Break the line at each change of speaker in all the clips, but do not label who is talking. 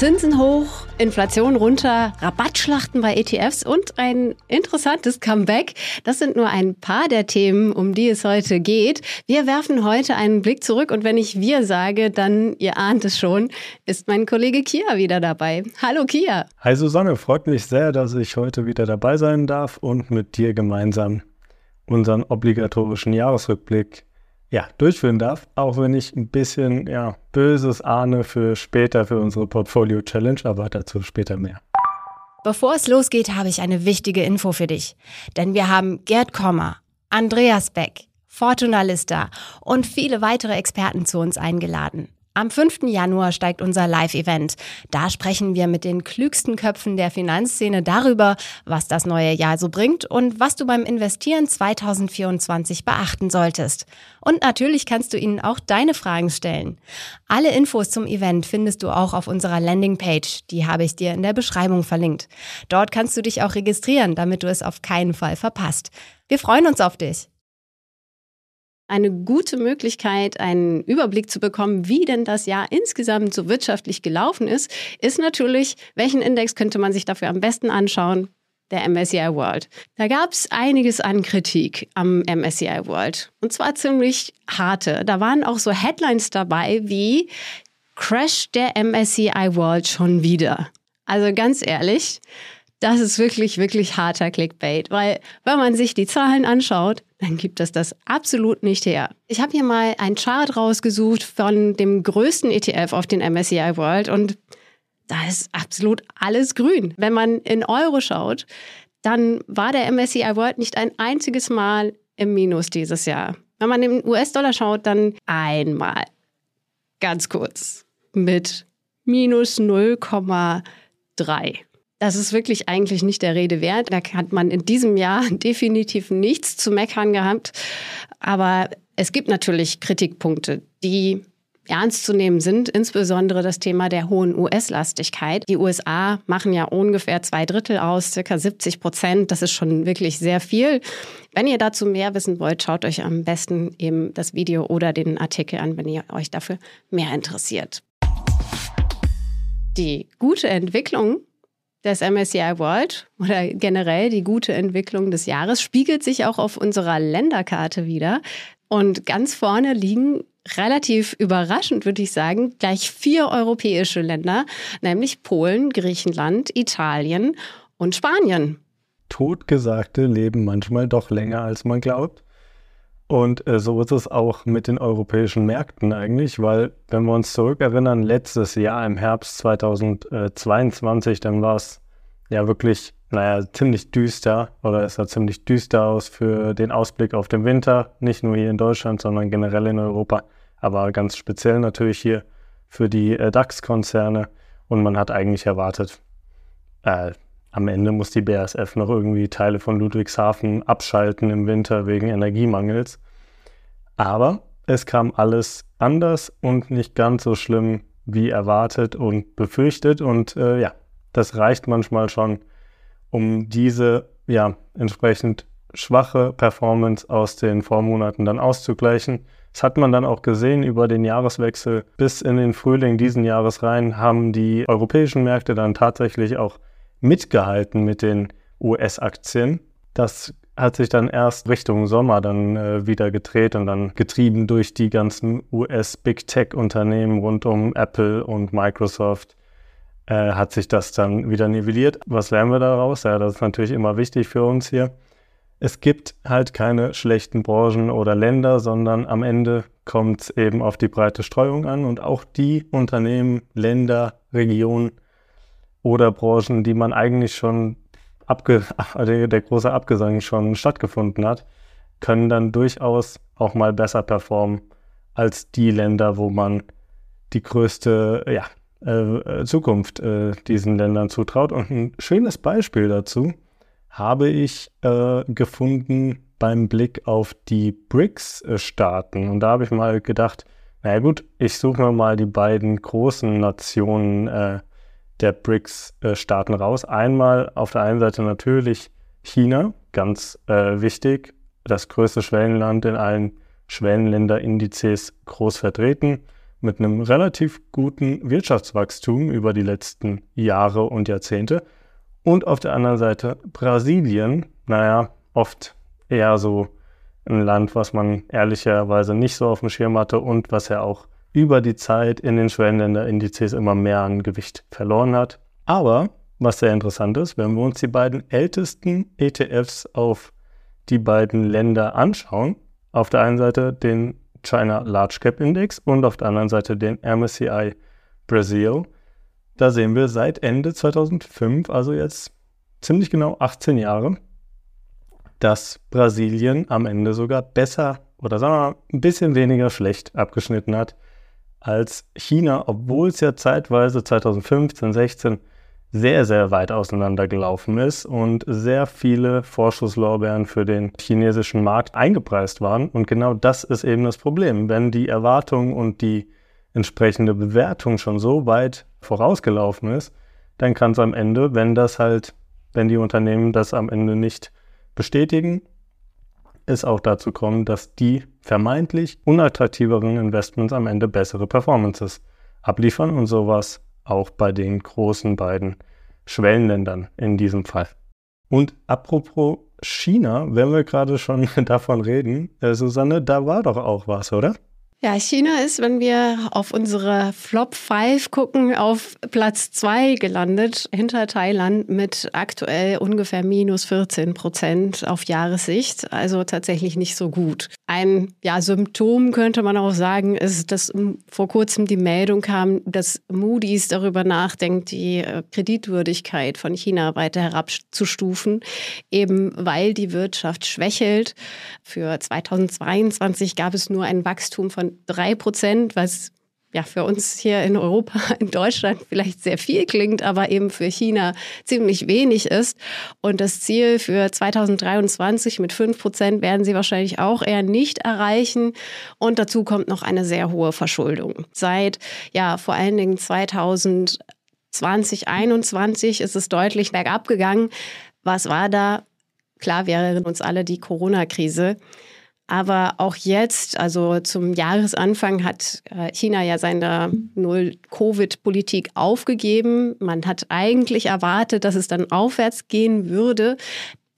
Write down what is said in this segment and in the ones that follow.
Zinsen hoch, Inflation runter, Rabattschlachten bei ETFs und ein interessantes Comeback. Das sind nur ein paar der Themen, um die es heute geht. Wir werfen heute einen Blick zurück und wenn ich wir sage, dann, ihr ahnt es schon, ist mein Kollege Kia wieder dabei. Hallo Kia.
Hi Susanne, freut mich sehr, dass ich heute wieder dabei sein darf und mit dir gemeinsam unseren obligatorischen Jahresrückblick ja, durchführen darf, auch wenn ich ein bisschen ja, Böses ahne für später für unsere Portfolio Challenge, aber dazu später mehr.
Bevor es losgeht, habe ich eine wichtige Info für dich. Denn wir haben Gerd Kommer, Andreas Beck, Fortuna Lista und viele weitere Experten zu uns eingeladen. Am 5. Januar steigt unser Live-Event. Da sprechen wir mit den klügsten Köpfen der Finanzszene darüber, was das neue Jahr so bringt und was du beim Investieren 2024 beachten solltest. Und natürlich kannst du ihnen auch deine Fragen stellen. Alle Infos zum Event findest du auch auf unserer Landingpage. Die habe ich dir in der Beschreibung verlinkt. Dort kannst du dich auch registrieren, damit du es auf keinen Fall verpasst. Wir freuen uns auf dich eine gute Möglichkeit, einen Überblick zu bekommen, wie denn das Jahr insgesamt so wirtschaftlich gelaufen ist, ist natürlich, welchen Index könnte man sich dafür am besten anschauen? Der MSCI World. Da gab es einiges an Kritik am MSCI World. Und zwar ziemlich harte. Da waren auch so Headlines dabei wie Crash der MSCI World schon wieder. Also ganz ehrlich, das ist wirklich, wirklich harter Clickbait, weil wenn man sich die Zahlen anschaut, dann gibt es das absolut nicht her. Ich habe hier mal ein Chart rausgesucht von dem größten ETF auf den MSCI World und da ist absolut alles grün. Wenn man in Euro schaut, dann war der MSCI World nicht ein einziges Mal im Minus dieses Jahr. Wenn man im US-Dollar schaut, dann einmal. Ganz kurz. Mit minus 0,3. Das ist wirklich eigentlich nicht der Rede wert. Da hat man in diesem Jahr definitiv nichts zu meckern gehabt. Aber es gibt natürlich Kritikpunkte, die ernst zu nehmen sind, insbesondere das Thema der hohen US-Lastigkeit. Die USA machen ja ungefähr zwei Drittel aus, circa 70 Prozent. Das ist schon wirklich sehr viel. Wenn ihr dazu mehr wissen wollt, schaut euch am besten eben das Video oder den Artikel an, wenn ihr euch dafür mehr interessiert. Die gute Entwicklung des MSCI World oder generell die gute Entwicklung des Jahres spiegelt sich auch auf unserer Länderkarte wieder. Und ganz vorne liegen relativ überraschend, würde ich sagen, gleich vier europäische Länder, nämlich Polen, Griechenland, Italien und Spanien.
Totgesagte leben manchmal doch länger, als man glaubt. Und äh, so ist es auch mit den europäischen Märkten eigentlich, weil wenn wir uns zurückerinnern, letztes Jahr im Herbst 2022, dann war es ja wirklich, naja, ziemlich düster oder es sah ziemlich düster aus für den Ausblick auf den Winter, nicht nur hier in Deutschland, sondern generell in Europa, aber ganz speziell natürlich hier für die äh, DAX-Konzerne. Und man hat eigentlich erwartet, äh, am Ende muss die BASF noch irgendwie Teile von Ludwigshafen abschalten im Winter wegen Energiemangels. Aber es kam alles anders und nicht ganz so schlimm wie erwartet und befürchtet. Und äh, ja, das reicht manchmal schon, um diese ja entsprechend schwache Performance aus den Vormonaten dann auszugleichen. Das hat man dann auch gesehen über den Jahreswechsel. Bis in den Frühling diesen Jahres rein haben die europäischen Märkte dann tatsächlich auch mitgehalten mit den US-Aktien. Das hat sich dann erst Richtung Sommer dann äh, wieder gedreht und dann getrieben durch die ganzen US-Big Tech-Unternehmen rund um Apple und Microsoft äh, hat sich das dann wieder nivelliert. Was lernen wir daraus? Ja, das ist natürlich immer wichtig für uns hier. Es gibt halt keine schlechten Branchen oder Länder, sondern am Ende kommt es eben auf die breite Streuung an und auch die Unternehmen, Länder, Regionen, oder Branchen, die man eigentlich schon abge der, der große Abgesang schon stattgefunden hat, können dann durchaus auch mal besser performen als die Länder, wo man die größte ja, äh, Zukunft äh, diesen Ländern zutraut. Und ein schönes Beispiel dazu habe ich äh, gefunden beim Blick auf die BRICS-Staaten. Und da habe ich mal gedacht, naja gut, ich suche mir mal die beiden großen Nationen äh, der BRICS-Staaten raus. Einmal auf der einen Seite natürlich China, ganz äh, wichtig, das größte Schwellenland in allen Schwellenländerindizes groß vertreten. mit einem relativ guten Wirtschaftswachstum über die letzten Jahre und Jahrzehnte. Und auf der anderen Seite Brasilien, naja, oft eher so ein Land, was man ehrlicherweise nicht so auf dem Schirm hatte und was ja auch über die Zeit in den Schwellenländerindizes immer mehr an Gewicht verloren hat. Aber was sehr interessant ist, wenn wir uns die beiden ältesten ETFs auf die beiden Länder anschauen, auf der einen Seite den China Large Cap Index und auf der anderen Seite den MSCI Brazil, da sehen wir seit Ende 2005, also jetzt ziemlich genau 18 Jahre, dass Brasilien am Ende sogar besser oder sagen wir mal ein bisschen weniger schlecht abgeschnitten hat als China, obwohl es ja zeitweise 2015, 16 sehr, sehr weit auseinandergelaufen ist und sehr viele Vorschusslorbeeren für den chinesischen Markt eingepreist waren. Und genau das ist eben das Problem. Wenn die Erwartung und die entsprechende Bewertung schon so weit vorausgelaufen ist, dann kann es am Ende, wenn das halt, wenn die Unternehmen das am Ende nicht bestätigen, es auch dazu kommen, dass die vermeintlich unattraktiveren Investments am Ende bessere Performances abliefern und sowas auch bei den großen beiden Schwellenländern in diesem Fall. Und apropos China, wenn wir gerade schon davon reden, äh, Susanne, da war doch auch was, oder?
Ja, China ist, wenn wir auf unsere Flop 5 gucken, auf Platz 2 gelandet, hinter Thailand mit aktuell ungefähr minus 14 Prozent auf Jahressicht. Also tatsächlich nicht so gut. Ein ja, Symptom könnte man auch sagen, ist, dass vor kurzem die Meldung kam, dass Moody's darüber nachdenkt, die äh, Kreditwürdigkeit von China weiter herabzustufen, eben weil die Wirtschaft schwächelt. Für 2022 gab es nur ein Wachstum von drei Prozent, was ja für uns hier in Europa, in Deutschland vielleicht sehr viel klingt, aber eben für China ziemlich wenig ist. Und das Ziel für 2023 mit fünf Prozent werden sie wahrscheinlich auch eher nicht erreichen. Und dazu kommt noch eine sehr hohe Verschuldung. Seit ja vor allen Dingen 2020, 2021 ist es deutlich bergab gegangen. Was war da? Klar, wir erinnern uns alle die Corona-Krise. Aber auch jetzt, also zum Jahresanfang, hat äh, China ja seine Null-Covid-Politik aufgegeben. Man hat eigentlich erwartet, dass es dann aufwärts gehen würde.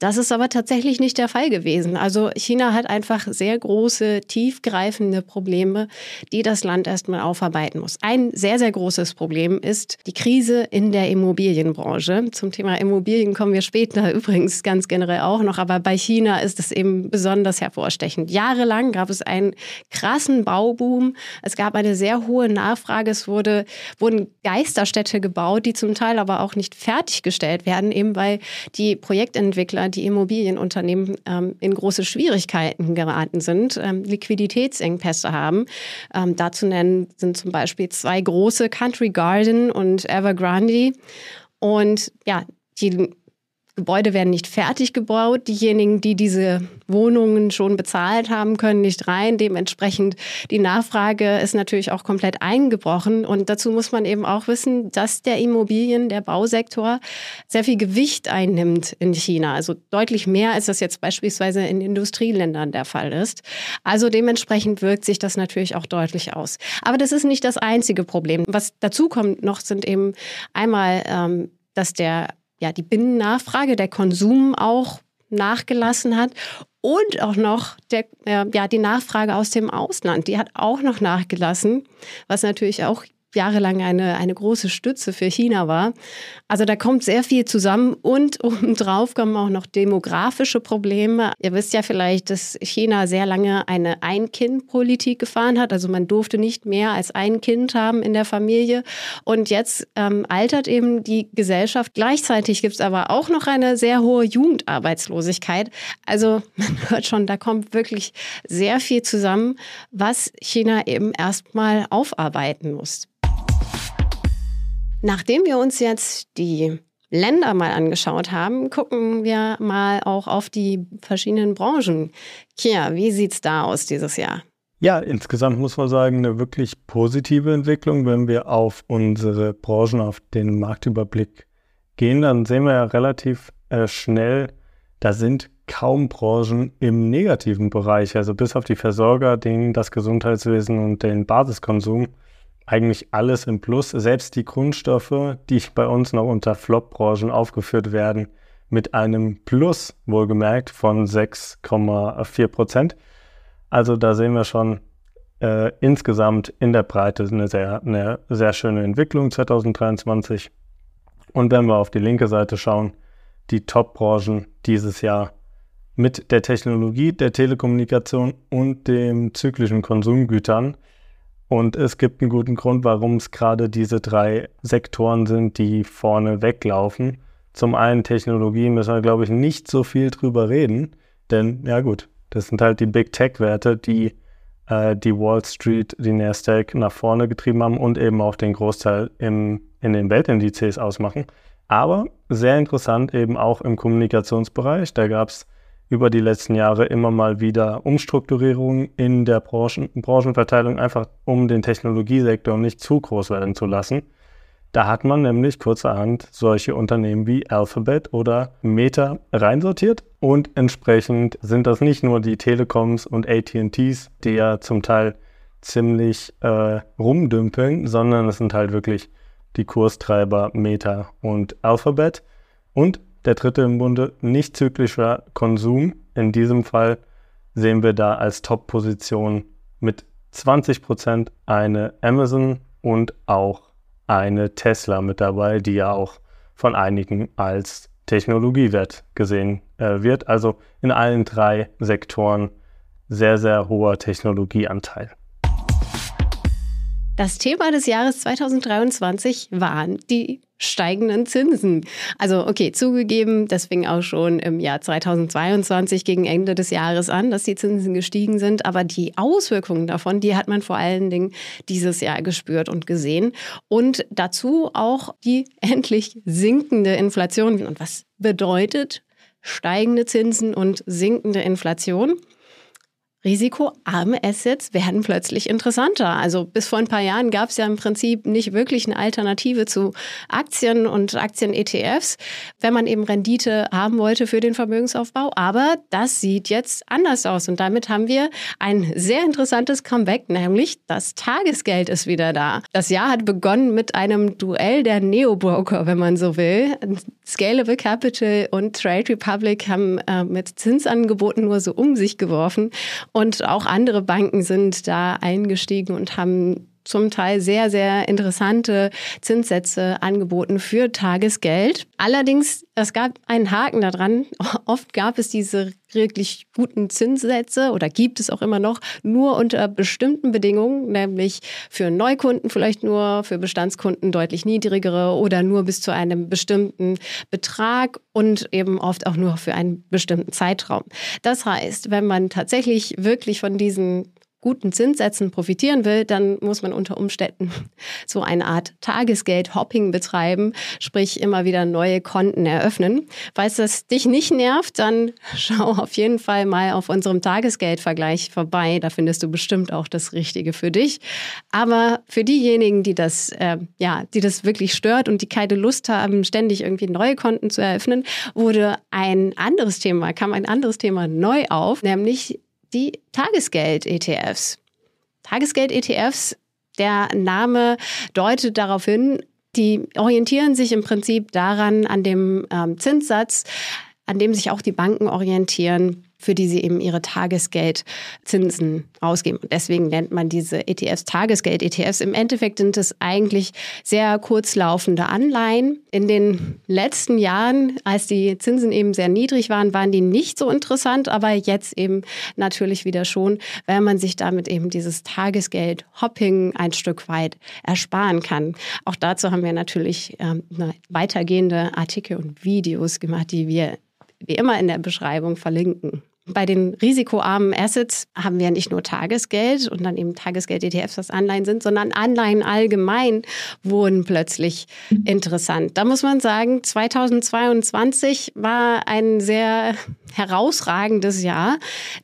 Das ist aber tatsächlich nicht der Fall gewesen. Also China hat einfach sehr große, tiefgreifende Probleme, die das Land erstmal aufarbeiten muss. Ein sehr, sehr großes Problem ist die Krise in der Immobilienbranche. Zum Thema Immobilien kommen wir später übrigens ganz generell auch noch, aber bei China ist es eben besonders hervorstechend. Jahrelang gab es einen krassen Bauboom. Es gab eine sehr hohe Nachfrage. Es wurde, wurden Geisterstädte gebaut, die zum Teil aber auch nicht fertiggestellt werden, eben weil die Projektentwickler die Immobilienunternehmen ähm, in große Schwierigkeiten geraten sind, ähm, Liquiditätsengpässe haben. Ähm, dazu nennen sind zum Beispiel zwei große Country Garden und Evergrande. Und ja, die Gebäude werden nicht fertig gebaut. Diejenigen, die diese Wohnungen schon bezahlt haben, können nicht rein. Dementsprechend die Nachfrage ist natürlich auch komplett eingebrochen. Und dazu muss man eben auch wissen, dass der Immobilien, der Bausektor sehr viel Gewicht einnimmt in China. Also deutlich mehr, als das jetzt beispielsweise in Industrieländern der Fall ist. Also dementsprechend wirkt sich das natürlich auch deutlich aus. Aber das ist nicht das einzige Problem. Was dazu kommt noch, sind eben einmal, ähm, dass der ja, die Binnennachfrage, der Konsum auch nachgelassen hat. Und auch noch der, äh, ja, die Nachfrage aus dem Ausland, die hat auch noch nachgelassen, was natürlich auch jahrelang eine, eine große Stütze für China war. Also da kommt sehr viel zusammen und obendrauf kommen auch noch demografische Probleme. Ihr wisst ja vielleicht, dass China sehr lange eine Ein-Kind-Politik gefahren hat. Also man durfte nicht mehr als ein Kind haben in der Familie. Und jetzt ähm, altert eben die Gesellschaft. Gleichzeitig gibt es aber auch noch eine sehr hohe Jugendarbeitslosigkeit. Also man hört schon, da kommt wirklich sehr viel zusammen, was China eben erstmal aufarbeiten muss. Nachdem wir uns jetzt die Länder mal angeschaut haben, gucken wir mal auch auf die verschiedenen Branchen. Kia, wie sieht es da aus dieses Jahr?
Ja, insgesamt muss man sagen, eine wirklich positive Entwicklung. Wenn wir auf unsere Branchen, auf den Marktüberblick gehen, dann sehen wir ja relativ äh, schnell, da sind kaum Branchen im negativen Bereich. Also bis auf die Versorger, den, das Gesundheitswesen und den Basiskonsum eigentlich alles im Plus. Selbst die Grundstoffe, die bei uns noch unter Flop-Branchen aufgeführt werden, mit einem Plus, wohlgemerkt, von 6,4 Prozent. Also da sehen wir schon äh, insgesamt in der Breite eine sehr, eine sehr schöne Entwicklung 2023. Und wenn wir auf die linke Seite schauen, die Top-Branchen dieses Jahr mit der Technologie, der Telekommunikation und dem zyklischen Konsumgütern. Und es gibt einen guten Grund, warum es gerade diese drei Sektoren sind, die vorne weglaufen. Zum einen Technologie müssen wir, glaube ich, nicht so viel drüber reden, denn ja gut, das sind halt die Big Tech-Werte, die äh, die Wall Street, die Nasdaq nach vorne getrieben haben und eben auch den Großteil im, in den Weltindizes ausmachen. Aber sehr interessant eben auch im Kommunikationsbereich. Da gab es über die letzten Jahre immer mal wieder Umstrukturierungen in der Branchen, Branchenverteilung, einfach um den Technologiesektor nicht zu groß werden zu lassen. Da hat man nämlich kurzerhand solche Unternehmen wie Alphabet oder Meta reinsortiert und entsprechend sind das nicht nur die Telekoms und ATTs, die ja zum Teil ziemlich äh, rumdümpeln, sondern es sind halt wirklich die Kurstreiber Meta und Alphabet. Und der dritte im Bunde, nicht zyklischer Konsum. In diesem Fall sehen wir da als Top-Position mit 20% eine Amazon und auch eine Tesla mit dabei, die ja auch von einigen als Technologiewert gesehen äh, wird. Also in allen drei Sektoren sehr, sehr hoher Technologieanteil.
Das Thema des Jahres 2023 waren die steigenden Zinsen. Also okay, zugegeben, das fing auch schon im Jahr 2022 gegen Ende des Jahres an, dass die Zinsen gestiegen sind. Aber die Auswirkungen davon, die hat man vor allen Dingen dieses Jahr gespürt und gesehen. Und dazu auch die endlich sinkende Inflation. Und was bedeutet steigende Zinsen und sinkende Inflation? Risikoarme Assets werden plötzlich interessanter. Also bis vor ein paar Jahren gab es ja im Prinzip nicht wirklich eine Alternative zu Aktien und Aktien-ETFs, wenn man eben Rendite haben wollte für den Vermögensaufbau. Aber das sieht jetzt anders aus. Und damit haben wir ein sehr interessantes Comeback, nämlich das Tagesgeld ist wieder da. Das Jahr hat begonnen mit einem Duell der Neo-Broker, wenn man so will. Scalable Capital und Trade Republic haben äh, mit Zinsangeboten nur so um sich geworfen. Und auch andere Banken sind da eingestiegen und haben zum Teil sehr, sehr interessante Zinssätze angeboten für Tagesgeld. Allerdings, es gab einen Haken daran. Oft gab es diese wirklich guten Zinssätze oder gibt es auch immer noch nur unter bestimmten Bedingungen, nämlich für Neukunden vielleicht nur, für Bestandskunden deutlich niedrigere oder nur bis zu einem bestimmten Betrag und eben oft auch nur für einen bestimmten Zeitraum. Das heißt, wenn man tatsächlich wirklich von diesen guten Zinssätzen profitieren will, dann muss man unter Umständen so eine Art Tagesgeld-Hopping betreiben, sprich immer wieder neue Konten eröffnen. Falls das dich nicht nervt, dann schau auf jeden Fall mal auf unserem Tagesgeldvergleich vorbei. Da findest du bestimmt auch das Richtige für dich. Aber für diejenigen, die das, äh, ja, die das wirklich stört und die keine Lust haben, ständig irgendwie neue Konten zu eröffnen, wurde ein anderes Thema, kam ein anderes Thema neu auf, nämlich die Tagesgeld-ETFs. Tagesgeld-ETFs, der Name deutet darauf hin, die orientieren sich im Prinzip daran, an dem ähm, Zinssatz, an dem sich auch die Banken orientieren für die sie eben ihre Tagesgeldzinsen ausgeben. Und deswegen nennt man diese ETFs Tagesgeld-ETFs. Im Endeffekt sind es eigentlich sehr kurzlaufende Anleihen. In den letzten Jahren, als die Zinsen eben sehr niedrig waren, waren die nicht so interessant, aber jetzt eben natürlich wieder schon, weil man sich damit eben dieses Tagesgeld-Hopping ein Stück weit ersparen kann. Auch dazu haben wir natürlich ähm, weitergehende Artikel und Videos gemacht, die wir wie immer in der Beschreibung verlinken. Bei den risikoarmen Assets haben wir nicht nur Tagesgeld und dann eben Tagesgeld-ETFs, was Anleihen sind, sondern Anleihen allgemein wurden plötzlich interessant. Da muss man sagen, 2022 war ein sehr herausragendes Jahr,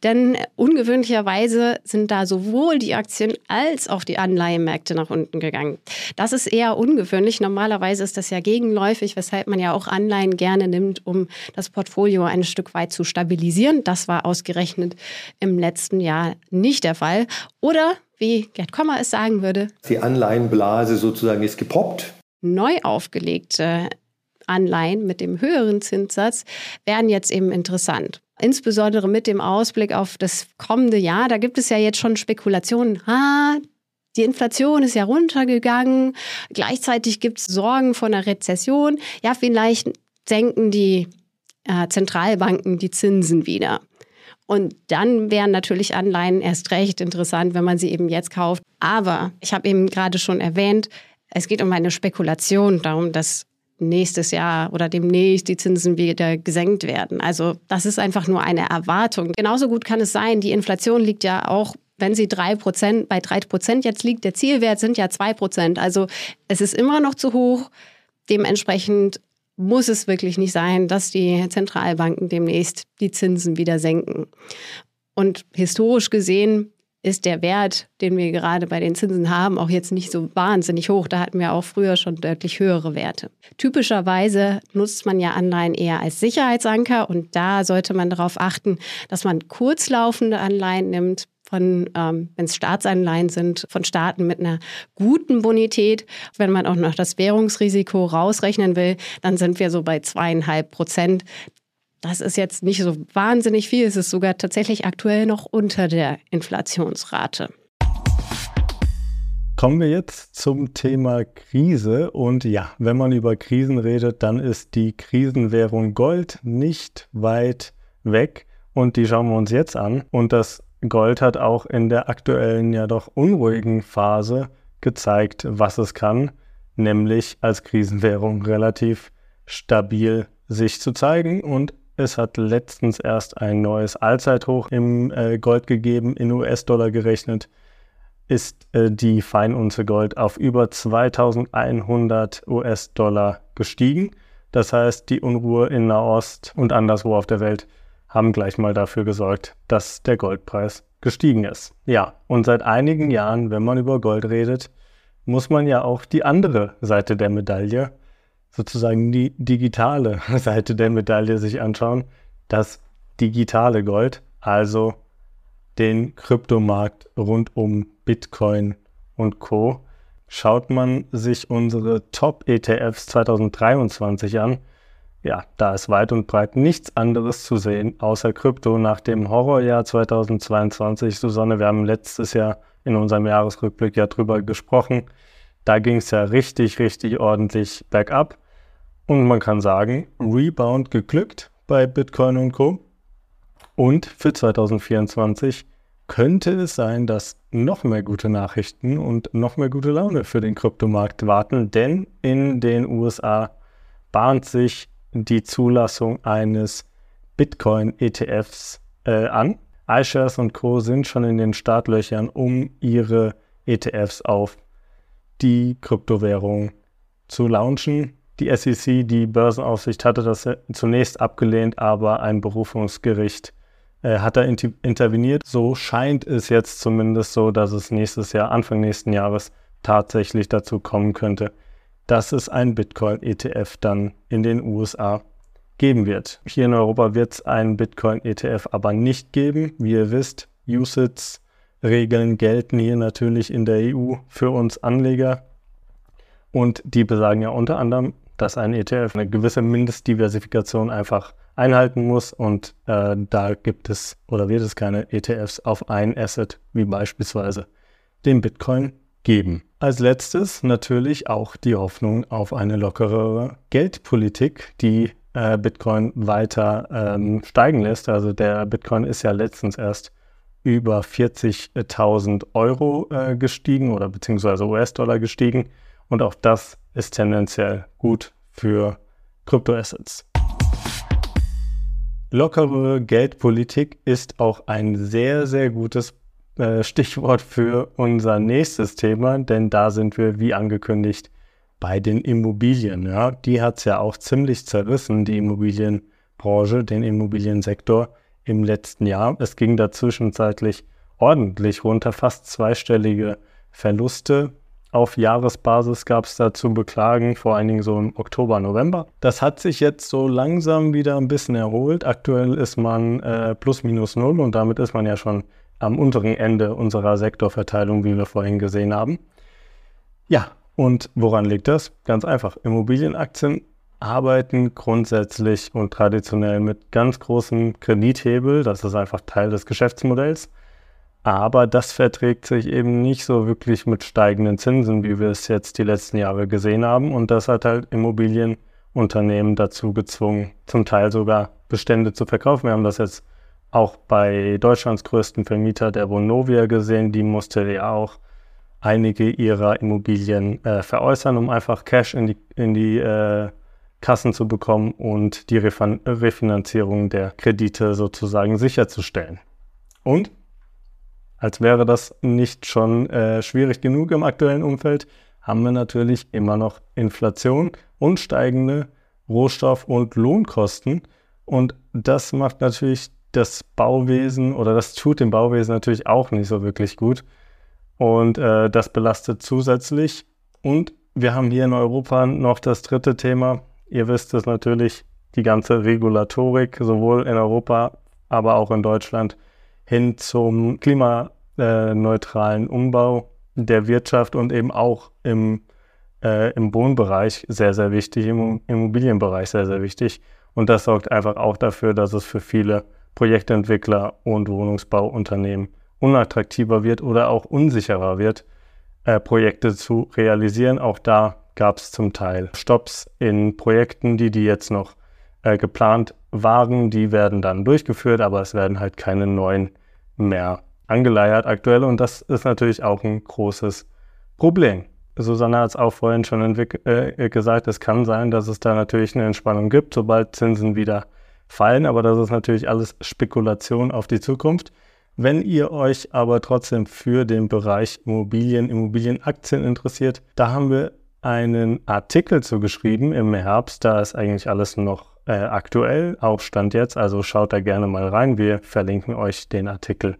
denn ungewöhnlicherweise sind da sowohl die Aktien als auch die Anleihenmärkte nach unten gegangen. Das ist eher ungewöhnlich. Normalerweise ist das ja gegenläufig, weshalb man ja auch Anleihen gerne nimmt, um das Portfolio ein Stück weit zu stabilisieren. Das war ausgerechnet im letzten Jahr nicht der Fall. Oder, wie Gerd Kommer es sagen würde,
die Anleihenblase sozusagen ist gepoppt.
Neu aufgelegte Anleihen mit dem höheren Zinssatz werden jetzt eben interessant. Insbesondere mit dem Ausblick auf das kommende Jahr. Da gibt es ja jetzt schon Spekulationen. Ah, die Inflation ist ja runtergegangen. Gleichzeitig gibt es Sorgen vor einer Rezession. Ja, vielleicht senken die äh, Zentralbanken die Zinsen wieder. Und dann wären natürlich Anleihen erst recht interessant, wenn man sie eben jetzt kauft. Aber ich habe eben gerade schon erwähnt, es geht um eine Spekulation darum, dass nächstes Jahr oder demnächst die Zinsen wieder gesenkt werden. Also das ist einfach nur eine Erwartung. Genauso gut kann es sein, die Inflation liegt ja auch wenn sie drei Prozent, bei drei Prozent jetzt liegt, der Zielwert sind ja zwei Prozent. Also es ist immer noch zu hoch. Dementsprechend muss es wirklich nicht sein, dass die Zentralbanken demnächst die Zinsen wieder senken. Und historisch gesehen ist der Wert, den wir gerade bei den Zinsen haben, auch jetzt nicht so wahnsinnig hoch. Da hatten wir auch früher schon deutlich höhere Werte. Typischerweise nutzt man ja Anleihen eher als Sicherheitsanker und da sollte man darauf achten, dass man kurzlaufende Anleihen nimmt, von, ähm, wenn es Staatsanleihen sind, von Staaten mit einer guten Bonität. Wenn man auch noch das Währungsrisiko rausrechnen will, dann sind wir so bei zweieinhalb Prozent. Das ist jetzt nicht so wahnsinnig viel. Es ist sogar tatsächlich aktuell noch unter der Inflationsrate.
Kommen wir jetzt zum Thema Krise. Und ja, wenn man über Krisen redet, dann ist die Krisenwährung Gold nicht weit weg. Und die schauen wir uns jetzt an. Und das Gold hat auch in der aktuellen, ja doch unruhigen Phase gezeigt, was es kann, nämlich als Krisenwährung relativ stabil sich zu zeigen und es hat letztens erst ein neues Allzeithoch im äh, Gold gegeben, in US-Dollar gerechnet, ist äh, die Feinunze Gold auf über 2100 US-Dollar gestiegen. Das heißt, die Unruhe in Nahost und anderswo auf der Welt haben gleich mal dafür gesorgt, dass der Goldpreis gestiegen ist. Ja, und seit einigen Jahren, wenn man über Gold redet, muss man ja auch die andere Seite der Medaille sozusagen die digitale Seite der Medaille sich anschauen, das digitale Gold, also den Kryptomarkt rund um Bitcoin und Co. Schaut man sich unsere Top-ETFs 2023 an, ja, da ist weit und breit nichts anderes zu sehen außer Krypto nach dem Horrorjahr 2022. Susanne, wir haben letztes Jahr in unserem Jahresrückblick ja drüber gesprochen. Da ging es ja richtig, richtig ordentlich bergab. Und man kann sagen, Rebound geglückt bei Bitcoin und Co. Und für 2024 könnte es sein, dass noch mehr gute Nachrichten und noch mehr gute Laune für den Kryptomarkt warten, denn in den USA bahnt sich die Zulassung eines Bitcoin-ETFs äh, an. iShares und Co. sind schon in den Startlöchern, um ihre ETFs auf die Kryptowährung zu launchen. Die SEC, die Börsenaufsicht, hatte das zunächst abgelehnt, aber ein Berufungsgericht äh, hat da inter interveniert. So scheint es jetzt zumindest so, dass es nächstes Jahr, Anfang nächsten Jahres, tatsächlich dazu kommen könnte, dass es ein Bitcoin-ETF dann in den USA geben wird. Hier in Europa wird es einen Bitcoin-ETF aber nicht geben. Wie ihr wisst, USITS-Regeln gelten hier natürlich in der EU für uns Anleger. Und die besagen ja unter anderem, dass ein ETF eine gewisse Mindestdiversifikation einfach einhalten muss und äh, da gibt es oder wird es keine ETFs auf ein Asset wie beispielsweise den Bitcoin geben. Als letztes natürlich auch die Hoffnung auf eine lockerere Geldpolitik, die äh, Bitcoin weiter ähm, steigen lässt. Also der Bitcoin ist ja letztens erst über 40.000 Euro äh, gestiegen oder beziehungsweise US-Dollar gestiegen. Und auch das ist tendenziell gut für Kryptoassets. Lockere Geldpolitik ist auch ein sehr, sehr gutes äh, Stichwort für unser nächstes Thema, denn da sind wir, wie angekündigt, bei den Immobilien. Ja. Die hat es ja auch ziemlich zerrissen, die Immobilienbranche, den Immobiliensektor im letzten Jahr. Es ging da zwischenzeitlich ordentlich runter, fast zweistellige Verluste auf Jahresbasis gab es da zu beklagen, vor allen Dingen so im Oktober, November. Das hat sich jetzt so langsam wieder ein bisschen erholt. Aktuell ist man äh, plus minus null und damit ist man ja schon am unteren Ende unserer Sektorverteilung, wie wir vorhin gesehen haben. Ja, und woran liegt das? Ganz einfach. Immobilienaktien arbeiten grundsätzlich und traditionell mit ganz großem Kredithebel. Das ist einfach Teil des Geschäftsmodells. Aber das verträgt sich eben nicht so wirklich mit steigenden Zinsen, wie wir es jetzt die letzten Jahre gesehen haben. Und das hat halt Immobilienunternehmen dazu gezwungen, zum Teil sogar Bestände zu verkaufen. Wir haben das jetzt auch bei Deutschlands größten Vermieter, der Vonovia, gesehen. Die musste ja auch einige ihrer Immobilien äh, veräußern, um einfach Cash in die, in die äh, Kassen zu bekommen und die Refin Refinanzierung der Kredite sozusagen sicherzustellen. Und als wäre das nicht schon äh, schwierig genug im aktuellen Umfeld, haben wir natürlich immer noch Inflation und steigende Rohstoff- und Lohnkosten. Und das macht natürlich das Bauwesen oder das tut dem Bauwesen natürlich auch nicht so wirklich gut. Und äh, das belastet zusätzlich. Und wir haben hier in Europa noch das dritte Thema. Ihr wisst es natürlich, die ganze Regulatorik, sowohl in Europa, aber auch in Deutschland hin zum klimaneutralen Umbau der Wirtschaft und eben auch im, äh, im Wohnbereich sehr, sehr wichtig, im Immobilienbereich sehr, sehr wichtig. Und das sorgt einfach auch dafür, dass es für viele Projektentwickler und Wohnungsbauunternehmen unattraktiver wird oder auch unsicherer wird, äh, Projekte zu realisieren. Auch da gab es zum Teil Stops in Projekten, die, die jetzt noch äh, geplant waren. Die werden dann durchgeführt, aber es werden halt keine neuen mehr angeleiert aktuell und das ist natürlich auch ein großes Problem. Susanne hat es auch vorhin schon äh, gesagt, es kann sein, dass es da natürlich eine Entspannung gibt, sobald Zinsen wieder fallen, aber das ist natürlich alles Spekulation auf die Zukunft. Wenn ihr euch aber trotzdem für den Bereich Immobilien, Immobilienaktien interessiert, da haben wir einen Artikel zu geschrieben im Herbst. Da ist eigentlich alles noch äh, aktuell, auch Stand jetzt. Also schaut da gerne mal rein. Wir verlinken euch den Artikel.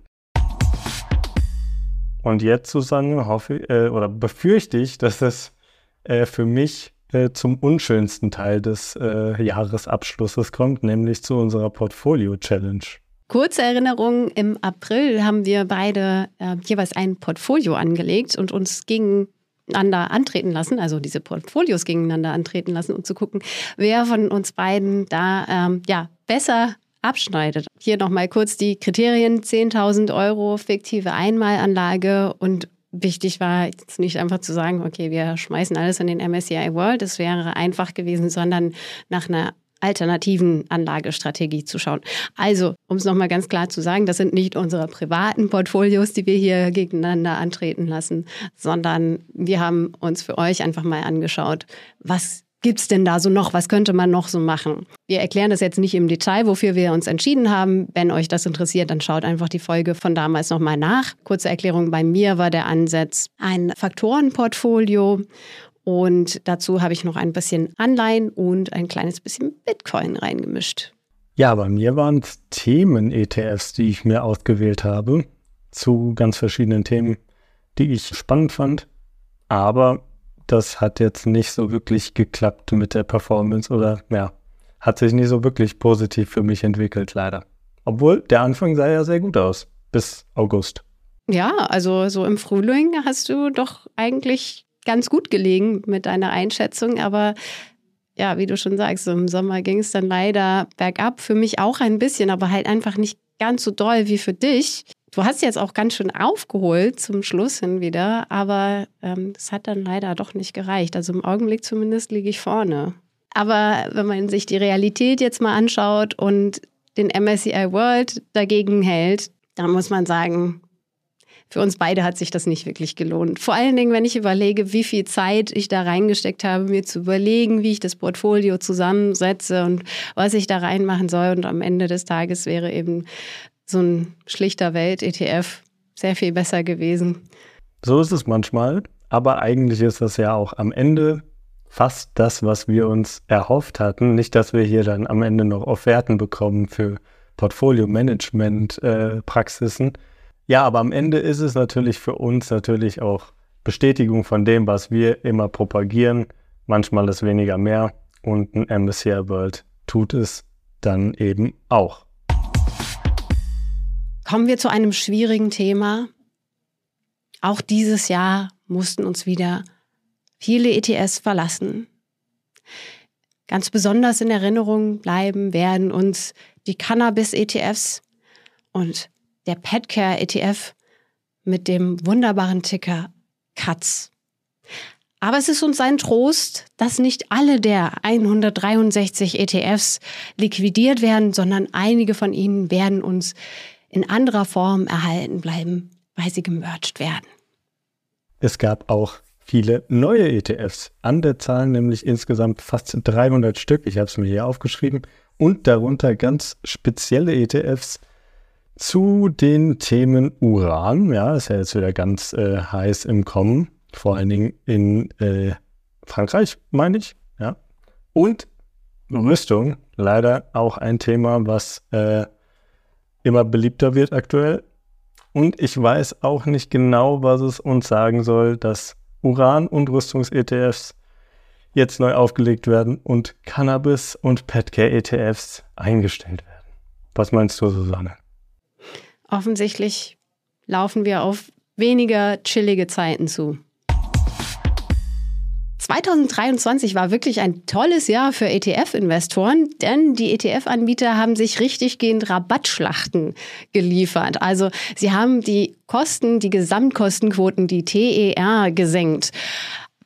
Und jetzt, Susanne, hoffe äh, oder befürchte ich, dass es äh, für mich äh, zum unschönsten Teil des äh, Jahresabschlusses kommt, nämlich zu unserer Portfolio-Challenge.
Kurze Erinnerung, im April haben wir beide äh, jeweils ein Portfolio angelegt und uns gegen gegeneinander antreten lassen, also diese Portfolios gegeneinander antreten lassen, um zu gucken, wer von uns beiden da ähm, ja, besser abschneidet. Hier nochmal kurz die Kriterien: 10.000 Euro fiktive Einmalanlage und Wichtig war jetzt nicht einfach zu sagen, okay, wir schmeißen alles in den MSCI World, das wäre einfach gewesen, sondern nach einer alternativen Anlagestrategie zu schauen. Also, um es nochmal ganz klar zu sagen, das sind nicht unsere privaten Portfolios, die wir hier gegeneinander antreten lassen, sondern wir haben uns für euch einfach mal angeschaut, was gibt es denn da so noch? Was könnte man noch so machen? Wir erklären das jetzt nicht im Detail, wofür wir uns entschieden haben. Wenn euch das interessiert, dann schaut einfach die Folge von damals nochmal nach. Kurze Erklärung, bei mir war der Ansatz ein Faktorenportfolio und dazu habe ich noch ein bisschen Anleihen und ein kleines bisschen Bitcoin reingemischt.
Ja, bei mir waren es Themen-ETFs, die ich mir ausgewählt habe, zu ganz verschiedenen Themen, die ich spannend fand. Aber das hat jetzt nicht so wirklich geklappt mit der Performance oder ja, hat sich nicht so wirklich positiv für mich entwickelt, leider. Obwohl der Anfang sah ja sehr gut aus, bis August.
Ja, also so im Frühling hast du doch eigentlich ganz gut gelegen mit deiner Einschätzung, aber ja, wie du schon sagst, im Sommer ging es dann leider bergab. Für mich auch ein bisschen, aber halt einfach nicht ganz so doll wie für dich. Du hast jetzt auch ganz schön aufgeholt zum Schluss hin wieder, aber ähm, hat dann leider doch nicht gereicht. Also im Augenblick zumindest liege ich vorne. Aber wenn man sich die Realität jetzt mal anschaut und den MSCI World dagegen hält, dann muss man sagen, für uns beide hat sich das nicht wirklich gelohnt. Vor allen Dingen, wenn ich überlege, wie viel Zeit ich da reingesteckt habe, mir zu überlegen, wie ich das Portfolio zusammensetze und was ich da reinmachen soll. Und am Ende des Tages wäre eben so ein schlichter Welt-ETF sehr viel besser gewesen.
So ist es manchmal, aber eigentlich ist das ja auch am Ende fast das, was wir uns erhofft hatten. Nicht, dass wir hier dann am Ende noch Offerten bekommen für Portfolio-Management-Praxisen, äh, ja, aber am Ende ist es natürlich für uns natürlich auch Bestätigung von dem, was wir immer propagieren. Manchmal ist weniger mehr und ein MSCI World tut es dann eben auch.
Kommen wir zu einem schwierigen Thema. Auch dieses Jahr mussten uns wieder viele ETS verlassen. Ganz besonders in Erinnerung bleiben werden uns die Cannabis-ETFs und der Petcare-ETF mit dem wunderbaren Ticker CATS. Aber es ist uns ein Trost, dass nicht alle der 163 ETFs liquidiert werden, sondern einige von ihnen werden uns in anderer Form erhalten bleiben, weil sie gemerged werden.
Es gab auch viele neue ETFs an der Zahl, nämlich insgesamt fast 300 Stück. Ich habe es mir hier aufgeschrieben. Und darunter ganz spezielle ETFs zu den Themen Uran. Ja, ist ja jetzt wieder ganz äh, heiß im Kommen. Vor allen Dingen in äh, Frankreich, meine ich. Ja. Und Rüstung, leider auch ein Thema, was äh, immer beliebter wird aktuell. Und ich weiß auch nicht genau, was es uns sagen soll, dass Uran- und Rüstungs-ETFs jetzt neu aufgelegt werden und Cannabis- und Petcare-ETFs eingestellt werden. Was meinst du, Susanne?
Offensichtlich laufen wir auf weniger chillige Zeiten zu. 2023 war wirklich ein tolles Jahr für ETF-Investoren, denn die ETF-Anbieter haben sich richtig gehend Rabattschlachten geliefert. Also sie haben die Kosten, die Gesamtkostenquoten, die TER gesenkt.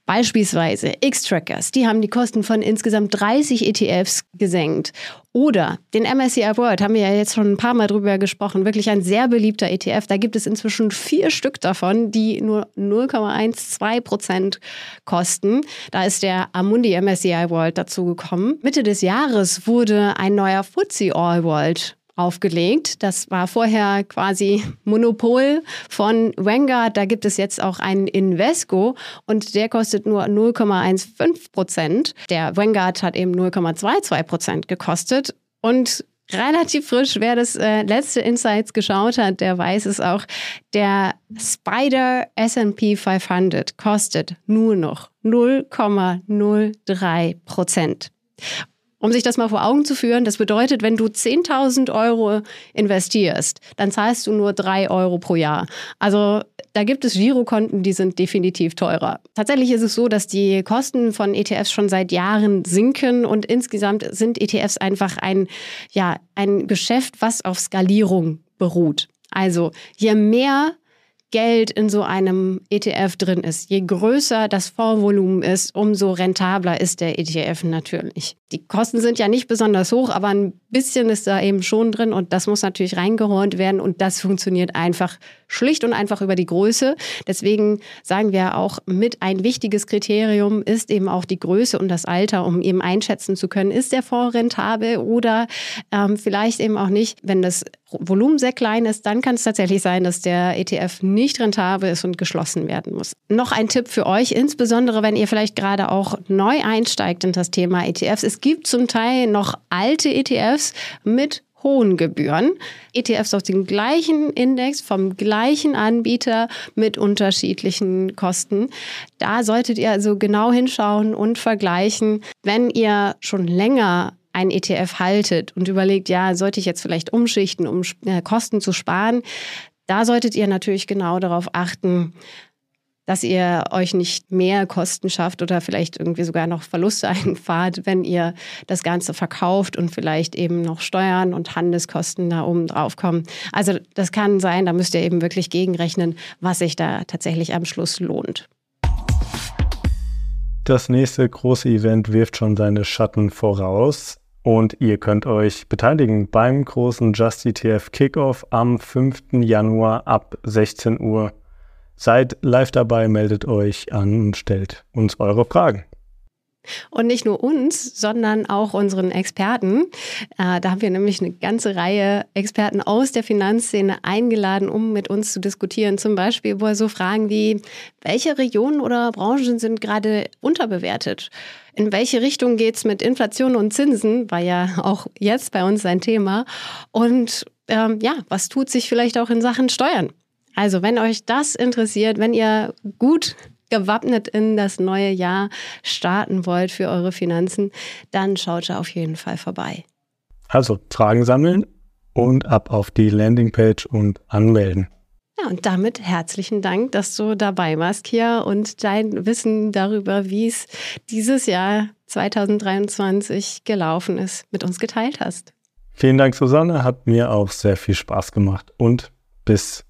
Beispielsweise X-Trackers, die haben die Kosten von insgesamt 30 ETFs gesenkt. Oder den MSCI World, haben wir ja jetzt schon ein paar Mal drüber gesprochen, wirklich ein sehr beliebter ETF. Da gibt es inzwischen vier Stück davon, die nur 0,12 Prozent kosten. Da ist der Amundi MSCI World dazu gekommen. Mitte des Jahres wurde ein neuer FTSE All World aufgelegt. Das war vorher quasi Monopol von Vanguard. Da gibt es jetzt auch einen Invesco und der kostet nur 0,15 Prozent. Der Vanguard hat eben 0,22 Prozent gekostet und relativ frisch. Wer das äh, letzte Insights geschaut hat, der weiß es auch. Der Spider S&P 500 kostet nur noch 0,03 Prozent. Um sich das mal vor Augen zu führen, das bedeutet, wenn du 10.000 Euro investierst, dann zahlst du nur 3 Euro pro Jahr. Also da gibt es Girokonten, die sind definitiv teurer. Tatsächlich ist es so, dass die Kosten von ETFs schon seit Jahren sinken und insgesamt sind ETFs einfach ein, ja, ein Geschäft, was auf Skalierung beruht. Also je mehr Geld in so einem ETF drin ist. Je größer das Fondsvolumen ist, umso rentabler ist der ETF natürlich. Die Kosten sind ja nicht besonders hoch, aber ein bisschen ist da eben schon drin und das muss natürlich reingeholt werden und das funktioniert einfach schlicht und einfach über die Größe. Deswegen sagen wir auch mit ein wichtiges Kriterium ist eben auch die Größe und das Alter, um eben einschätzen zu können, ist der Fonds rentabel oder ähm, vielleicht eben auch nicht. Wenn das Volumen sehr klein ist, dann kann es tatsächlich sein, dass der ETF nicht rentabel ist und geschlossen werden muss. Noch ein Tipp für euch, insbesondere wenn ihr vielleicht gerade auch neu einsteigt in das Thema ETFs. Es gibt zum Teil noch alte ETFs mit hohen Gebühren. ETFs auf den gleichen Index vom gleichen Anbieter mit unterschiedlichen Kosten. Da solltet ihr also genau hinschauen und vergleichen. Wenn ihr schon länger ein ETF haltet und überlegt, ja, sollte ich jetzt vielleicht umschichten, um äh, Kosten zu sparen, da solltet ihr natürlich genau darauf achten, dass ihr euch nicht mehr Kosten schafft oder vielleicht irgendwie sogar noch Verluste einfahrt, wenn ihr das Ganze verkauft und vielleicht eben noch Steuern und Handelskosten da oben drauf kommen. Also das kann sein, da müsst ihr eben wirklich gegenrechnen, was sich da tatsächlich am Schluss lohnt.
Das nächste große Event wirft schon seine Schatten voraus. Und ihr könnt euch beteiligen beim großen Just ETF Kickoff am 5. Januar ab 16 Uhr. Seid live dabei, meldet euch an und stellt uns eure Fragen.
Und nicht nur uns, sondern auch unseren Experten. Äh, da haben wir nämlich eine ganze Reihe Experten aus der Finanzszene eingeladen, um mit uns zu diskutieren. Zum Beispiel über so Fragen wie, welche Regionen oder Branchen sind gerade unterbewertet? In welche Richtung geht es mit Inflation und Zinsen? War ja auch jetzt bei uns ein Thema. Und ähm, ja, was tut sich vielleicht auch in Sachen Steuern? Also, wenn euch das interessiert, wenn ihr gut gewappnet in das neue Jahr starten wollt für eure Finanzen, dann schaut da auf jeden Fall vorbei.
Also Fragen sammeln und ab auf die Landingpage und anmelden.
Ja, und damit herzlichen Dank, dass du dabei warst, Kia, und dein Wissen darüber, wie es dieses Jahr 2023 gelaufen ist, mit uns geteilt hast.
Vielen Dank, Susanne. Hat mir auch sehr viel Spaß gemacht. Und bis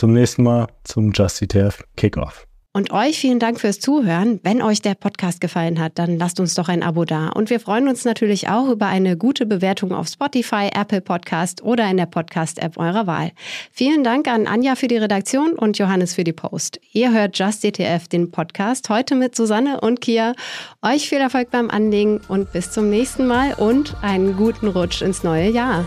zum nächsten Mal zum Just ETF Kickoff.
Und euch vielen Dank fürs Zuhören. Wenn euch der Podcast gefallen hat, dann lasst uns doch ein Abo da. Und wir freuen uns natürlich auch über eine gute Bewertung auf Spotify, Apple Podcast oder in der Podcast-App eurer Wahl. Vielen Dank an Anja für die Redaktion und Johannes für die Post. Ihr hört Just ETF, den Podcast, heute mit Susanne und Kia. Euch viel Erfolg beim Anlegen und bis zum nächsten Mal und einen guten Rutsch ins neue Jahr.